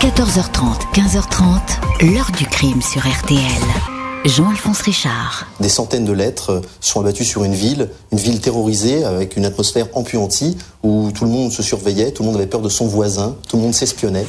14h30, 15h30, l'heure du crime sur RTL. Jean-Alphonse Richard. Des centaines de lettres sont abattues sur une ville, une ville terrorisée avec une atmosphère empuantie où tout le monde se surveillait, tout le monde avait peur de son voisin, tout le monde s'espionnait.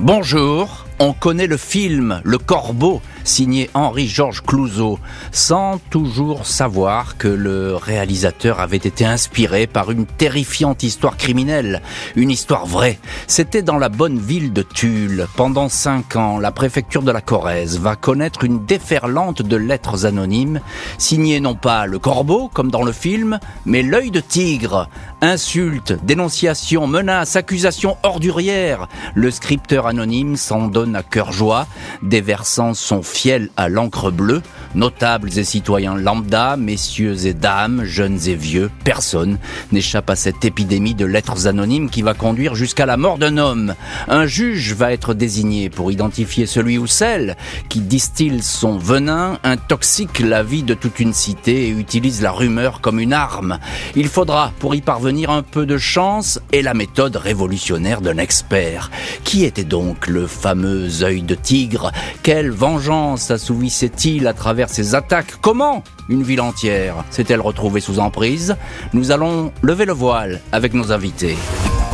Bonjour, on connaît le film Le Corbeau, signé Henri-Georges Clouzot, sans toujours savoir que le réalisateur avait été inspiré par une terrifiante histoire criminelle, une histoire vraie. C'était dans la bonne ville de Tulle. Pendant cinq ans, la préfecture de la Corrèze va connaître une déferlante de lettres anonymes, signées non pas Le Corbeau, comme dans le film, mais L'œil de tigre. Insultes, dénonciations, menaces, accusations ordurières. Le scripteur anonyme s'en donne à cœur joie, déversant son fiel à l'encre bleue, notables et citoyens lambda, messieurs et dames, jeunes et vieux, personne n'échappe à cette épidémie de lettres anonymes qui va conduire jusqu'à la mort d'un homme. Un juge va être désigné pour identifier celui ou celle qui distille son venin, intoxique la vie de toute une cité et utilise la rumeur comme une arme. Il faudra, pour y parvenir, un peu de chance et la méthode révolutionnaire d'un expert. Qui était donc le fameux œil de tigre? Quelle vengeance assouvissait-il à travers ses attaques? Comment une ville entière s'est-elle retrouvée sous emprise? Nous allons lever le voile avec nos invités.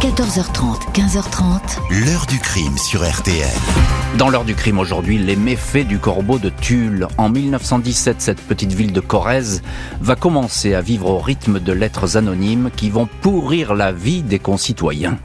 14h30, 15h30. L'heure du crime sur RTL. Dans l'heure du crime aujourd'hui, les méfaits du corbeau de Tulle. En 1917, cette petite ville de Corrèze va commencer à vivre au rythme de lettres anonymes qui vont pourrir la vie des concitoyens.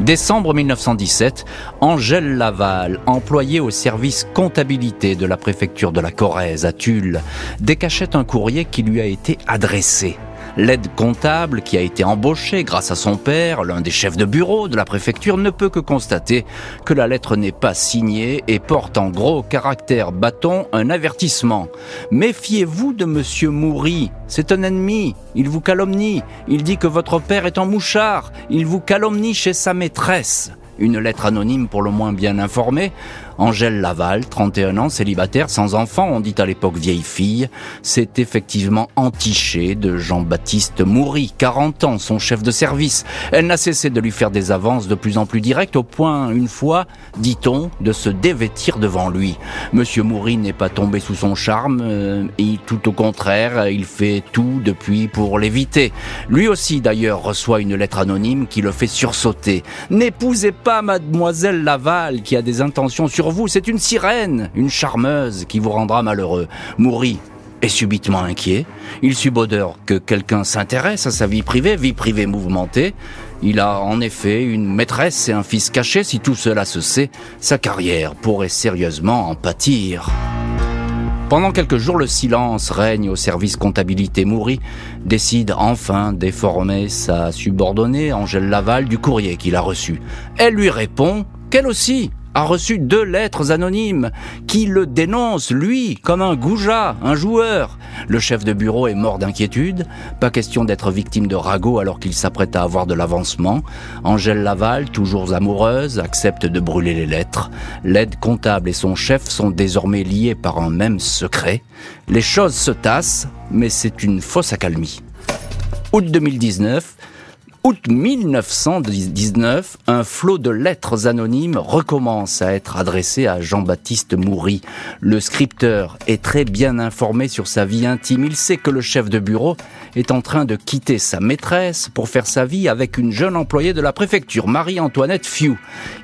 Décembre 1917, Angèle Laval, employée au service comptabilité de la préfecture de la Corrèze à Tulle, décachette un courrier qui lui a été adressé. L'aide comptable, qui a été embauchée grâce à son père, l'un des chefs de bureau de la préfecture, ne peut que constater que la lettre n'est pas signée et porte en gros caractère bâton un avertissement. Méfiez-vous de monsieur Moury, c'est un ennemi, il vous calomnie, il dit que votre père est en mouchard, il vous calomnie chez sa maîtresse. Une lettre anonyme pour le moins bien informée. Angèle Laval, 31 ans, célibataire, sans enfant, on dit à l'époque vieille fille, c'est effectivement entiché de Jean-Baptiste Moury, 40 ans, son chef de service. Elle n'a cessé de lui faire des avances de plus en plus directes, au point, une fois, dit-on, de se dévêtir devant lui. Monsieur Moury n'est pas tombé sous son charme, euh, et tout au contraire, il fait tout depuis pour l'éviter. Lui aussi, d'ailleurs, reçoit une lettre anonyme qui le fait sursauter. N'épousez pas mademoiselle Laval, qui a des intentions sur vous, c'est une sirène, une charmeuse qui vous rendra malheureux. Moury est subitement inquiet. Il subodore que quelqu'un s'intéresse à sa vie privée, vie privée mouvementée. Il a en effet une maîtresse et un fils caché. Si tout cela se sait, sa carrière pourrait sérieusement en pâtir. Pendant quelques jours, le silence règne au service comptabilité. Moury décide enfin déformer sa subordonnée, Angèle Laval, du courrier qu'il a reçu. Elle lui répond qu'elle aussi a reçu deux lettres anonymes qui le dénoncent, lui, comme un goujat, un joueur. Le chef de bureau est mort d'inquiétude. Pas question d'être victime de ragot alors qu'il s'apprête à avoir de l'avancement. Angèle Laval, toujours amoureuse, accepte de brûler les lettres. L'aide comptable et son chef sont désormais liés par un même secret. Les choses se tassent, mais c'est une fausse accalmie. Août 2019, Août 1919, un flot de lettres anonymes recommence à être adressé à Jean-Baptiste Moury. Le scripteur est très bien informé sur sa vie intime. Il sait que le chef de bureau est en train de quitter sa maîtresse pour faire sa vie avec une jeune employée de la préfecture, Marie-Antoinette Fiou.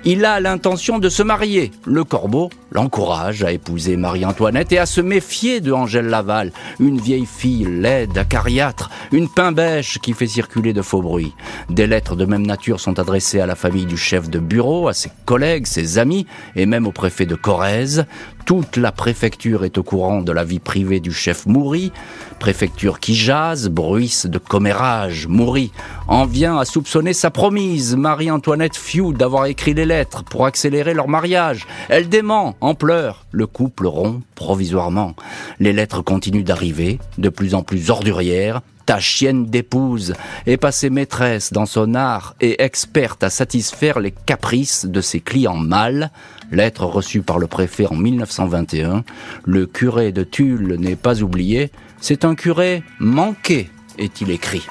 Il a l'intention de se marier. Le corbeau l'encourage à épouser Marie-Antoinette et à se méfier de Angèle Laval, une vieille fille laide, acariâtre, une pain-bêche qui fait circuler de faux bruits. Des lettres de même nature sont adressées à la famille du chef de bureau, à ses collègues, ses amis et même au préfet de Corrèze. Toute la préfecture est au courant de la vie privée du chef Moury, préfecture qui jase, bruisse de commérage. Moury en vient à soupçonner sa promise, Marie-Antoinette Fiou, d'avoir écrit les lettres pour accélérer leur mariage. Elle dément, en pleurs. Le couple rompt provisoirement. Les lettres continuent d'arriver, de plus en plus ordurières, ta chienne d'épouse est passée maîtresse dans son art et experte à satisfaire les caprices de ses clients mâles. Lettre reçue par le préfet en 1921. Le curé de Tulle n'est pas oublié. C'est un curé manqué, est-il écrit.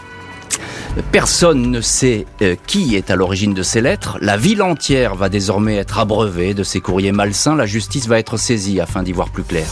Personne ne sait euh, qui est à l'origine de ces lettres. La ville entière va désormais être abreuvée de ces courriers malsains. La justice va être saisie afin d'y voir plus clair.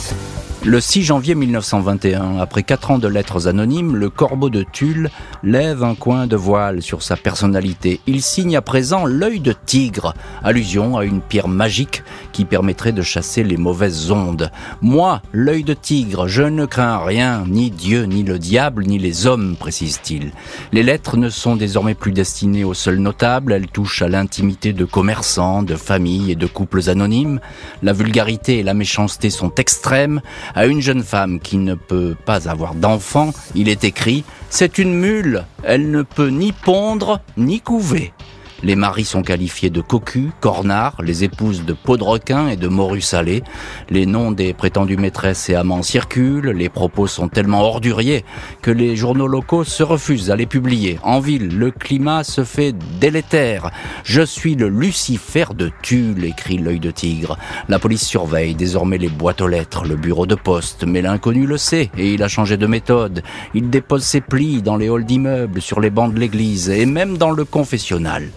Le 6 janvier 1921, après quatre ans de lettres anonymes, le corbeau de Tulle lève un coin de voile sur sa personnalité. Il signe à présent l'œil de tigre, allusion à une pierre magique qui permettrait de chasser les mauvaises ondes. Moi, l'œil de tigre, je ne crains rien, ni Dieu, ni le diable, ni les hommes, précise-t-il. Les lettres ne sont désormais plus destinées aux seuls notables, elles touchent à l'intimité de commerçants, de familles et de couples anonymes. La vulgarité et la méchanceté sont extrêmes. À une jeune femme qui ne peut pas avoir d'enfant, il est écrit C'est une mule, elle ne peut ni pondre ni couver. Les maris sont qualifiés de cocus, cornards, les épouses de peau de requin et de morue salée. Les noms des prétendues maîtresses et amants circulent, les propos sont tellement orduriers que les journaux locaux se refusent à les publier. En ville, le climat se fait délétère. Je suis le Lucifer de Tulle, écrit l'œil de tigre. La police surveille désormais les boîtes aux lettres, le bureau de poste, mais l'inconnu le sait et il a changé de méthode. Il dépose ses plis dans les halls d'immeubles, sur les bancs de l'église et même dans le confessionnal.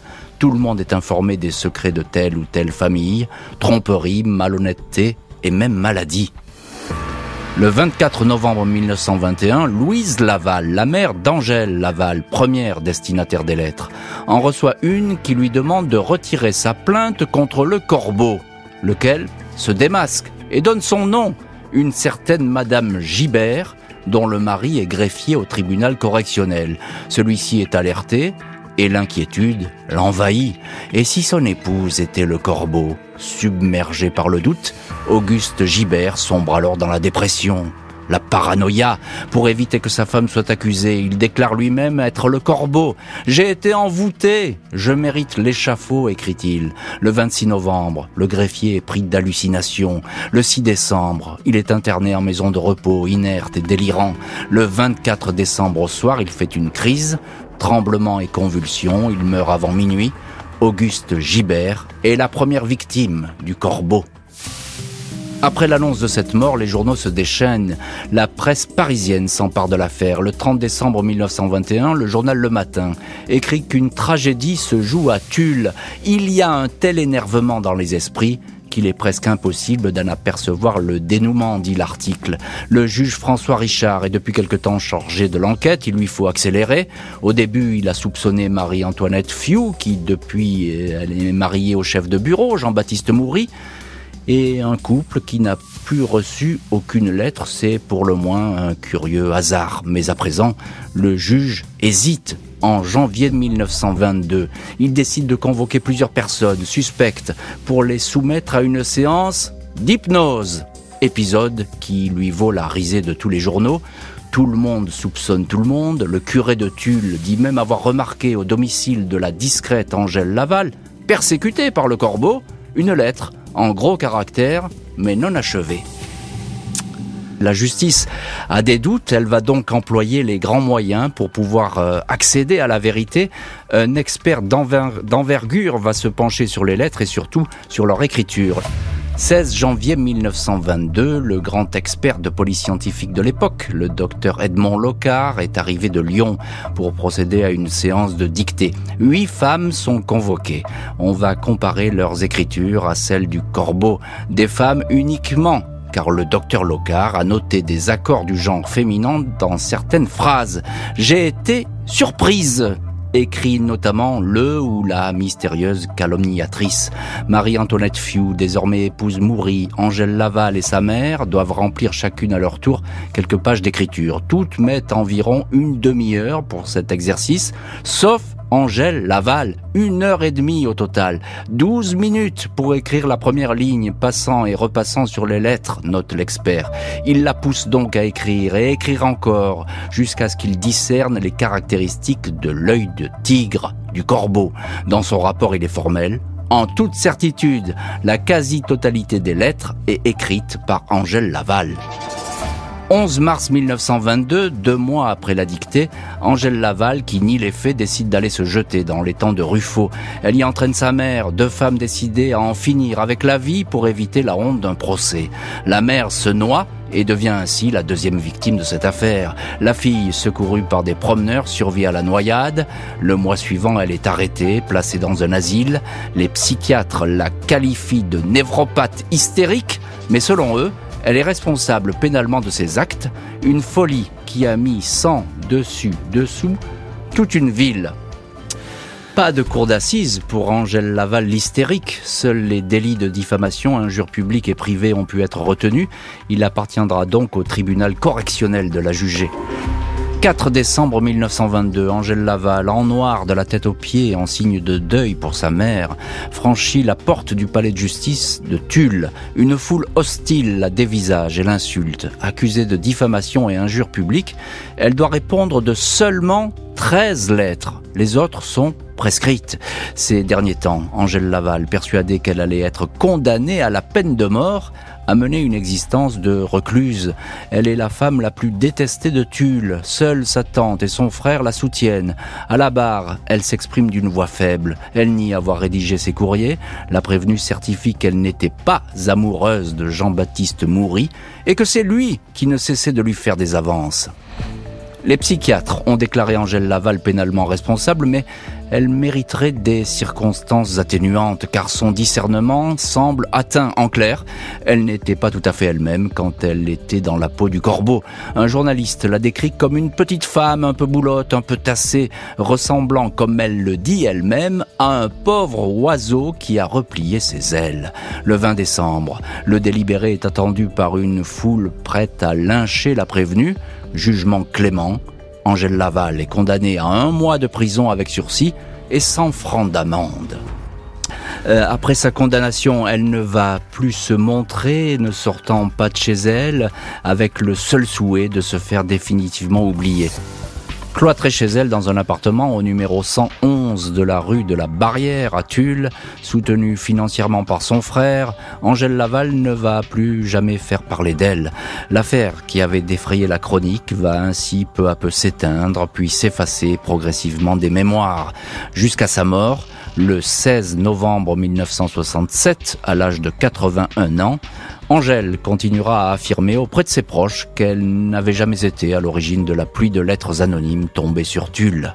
Tout le monde est informé des secrets de telle ou telle famille, tromperie, malhonnêteté et même maladie. Le 24 novembre 1921, Louise Laval, la mère d'Angèle Laval, première destinataire des lettres, en reçoit une qui lui demande de retirer sa plainte contre le corbeau, lequel se démasque et donne son nom, une certaine Madame Gibert, dont le mari est greffier au tribunal correctionnel. Celui-ci est alerté, et l'inquiétude l'envahit. Et si son épouse était le corbeau, submergé par le doute, Auguste Gibert sombre alors dans la dépression, la paranoïa. Pour éviter que sa femme soit accusée, il déclare lui-même être le corbeau. J'ai été envoûté, je mérite l'échafaud, écrit-il. Le 26 novembre, le greffier est pris d'hallucination. Le 6 décembre, il est interné en maison de repos, inerte et délirant. Le 24 décembre au soir, il fait une crise tremblements et convulsions, il meurt avant minuit. Auguste Gibert est la première victime du corbeau. Après l'annonce de cette mort, les journaux se déchaînent. La presse parisienne s'empare de l'affaire. Le 30 décembre 1921, le journal Le Matin écrit qu'une tragédie se joue à Tulle. Il y a un tel énervement dans les esprits qu'il est presque impossible d'en apercevoir le dénouement, dit l'article. Le juge François Richard est depuis quelque temps chargé de l'enquête, il lui faut accélérer. Au début, il a soupçonné Marie-Antoinette Fiou, qui depuis elle est mariée au chef de bureau, Jean-Baptiste Moury, et un couple qui n'a plus reçu aucune lettre, c'est pour le moins un curieux hasard. Mais à présent, le juge hésite en janvier 1922. Il décide de convoquer plusieurs personnes suspectes pour les soumettre à une séance d'hypnose. Épisode qui lui vaut la risée de tous les journaux. Tout le monde soupçonne tout le monde. Le curé de Tulle dit même avoir remarqué au domicile de la discrète Angèle Laval, persécutée par le corbeau, une lettre en gros caractères mais non achevée. La justice a des doutes, elle va donc employer les grands moyens pour pouvoir euh, accéder à la vérité. Un expert d'envergure va se pencher sur les lettres et surtout sur leur écriture. 16 janvier 1922, le grand expert de police scientifique de l'époque, le docteur Edmond Locard, est arrivé de Lyon pour procéder à une séance de dictée. Huit femmes sont convoquées. On va comparer leurs écritures à celles du corbeau, des femmes uniquement car le docteur Locard a noté des accords du genre féminin dans certaines phrases. J'ai été surprise écrit notamment le ou la mystérieuse calomniatrice. Marie-Antoinette Fiou, désormais épouse Moury, Angèle Laval et sa mère doivent remplir chacune à leur tour quelques pages d'écriture. Toutes mettent environ une demi-heure pour cet exercice, sauf Angèle Laval, une heure et demie au total, douze minutes pour écrire la première ligne, passant et repassant sur les lettres, note l'expert. Il la pousse donc à écrire et écrire encore, jusqu'à ce qu'il discerne les caractéristiques de l'œil de tigre, du corbeau. Dans son rapport, il est formel, en toute certitude, la quasi-totalité des lettres est écrite par Angèle Laval. 11 mars 1922, deux mois après la dictée, Angèle Laval, qui nie les faits, décide d'aller se jeter dans les temps de Ruffo. Elle y entraîne sa mère, deux femmes décidées à en finir avec la vie pour éviter la honte d'un procès. La mère se noie et devient ainsi la deuxième victime de cette affaire. La fille, secourue par des promeneurs, survit à la noyade. Le mois suivant, elle est arrêtée, placée dans un asile. Les psychiatres la qualifient de névropathe hystérique, mais selon eux, elle est responsable pénalement de ses actes, une folie qui a mis sans dessus dessous toute une ville. Pas de cour d'assises pour Angèle Laval l'hystérique. Seuls les délits de diffamation, injures publiques et privées ont pu être retenus. Il appartiendra donc au tribunal correctionnel de la juger. 4 décembre 1922, Angèle Laval, en noir de la tête aux pieds, en signe de deuil pour sa mère, franchit la porte du palais de justice de Tulle. Une foule hostile la dévisage et l'insulte. Accusée de diffamation et injure publique, elle doit répondre de seulement 13 lettres. Les autres sont prescrites. Ces derniers temps, Angèle Laval, persuadée qu'elle allait être condamnée à la peine de mort, a mené une existence de recluse. Elle est la femme la plus détestée de Tulle. Seule sa tante et son frère la soutiennent. À la barre, elle s'exprime d'une voix faible. Elle nie avoir rédigé ses courriers. La prévenue certifie qu'elle n'était pas amoureuse de Jean-Baptiste Moury et que c'est lui qui ne cessait de lui faire des avances. Les psychiatres ont déclaré Angèle Laval pénalement responsable, mais elle mériterait des circonstances atténuantes, car son discernement semble atteint. En clair, elle n'était pas tout à fait elle-même quand elle était dans la peau du corbeau. Un journaliste l'a décrit comme une petite femme un peu boulotte, un peu tassée, ressemblant, comme elle le dit elle-même, à un pauvre oiseau qui a replié ses ailes. Le 20 décembre, le délibéré est attendu par une foule prête à lyncher la prévenue. Jugement clément, Angèle Laval est condamnée à un mois de prison avec sursis et 100 francs d'amende. Euh, après sa condamnation, elle ne va plus se montrer, ne sortant pas de chez elle, avec le seul souhait de se faire définitivement oublier. Cloîtrée chez elle dans un appartement au numéro 111 de la rue de la Barrière à Tulle, soutenue financièrement par son frère, Angèle Laval ne va plus jamais faire parler d'elle. L'affaire qui avait défrayé la chronique va ainsi peu à peu s'éteindre, puis s'effacer progressivement des mémoires, jusqu'à sa mort, le 16 novembre 1967, à l'âge de 81 ans, Angèle continuera à affirmer auprès de ses proches qu'elle n'avait jamais été à l'origine de la pluie de lettres anonymes tombées sur Tulle.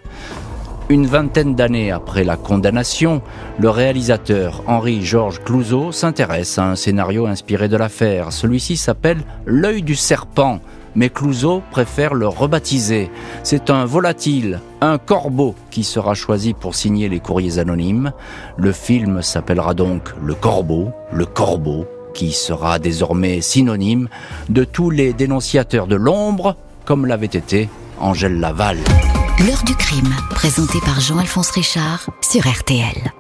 Une vingtaine d'années après la condamnation, le réalisateur Henri-Georges Clouzot s'intéresse à un scénario inspiré de l'affaire. Celui-ci s'appelle L'œil du serpent, mais Clouzot préfère le rebaptiser. C'est un volatile, un corbeau qui sera choisi pour signer les courriers anonymes. Le film s'appellera donc Le Corbeau, Le Corbeau, qui sera désormais synonyme de tous les dénonciateurs de l'ombre, comme l'avait été Angèle Laval. L'heure du crime, présenté par Jean-Alphonse Richard sur RTL.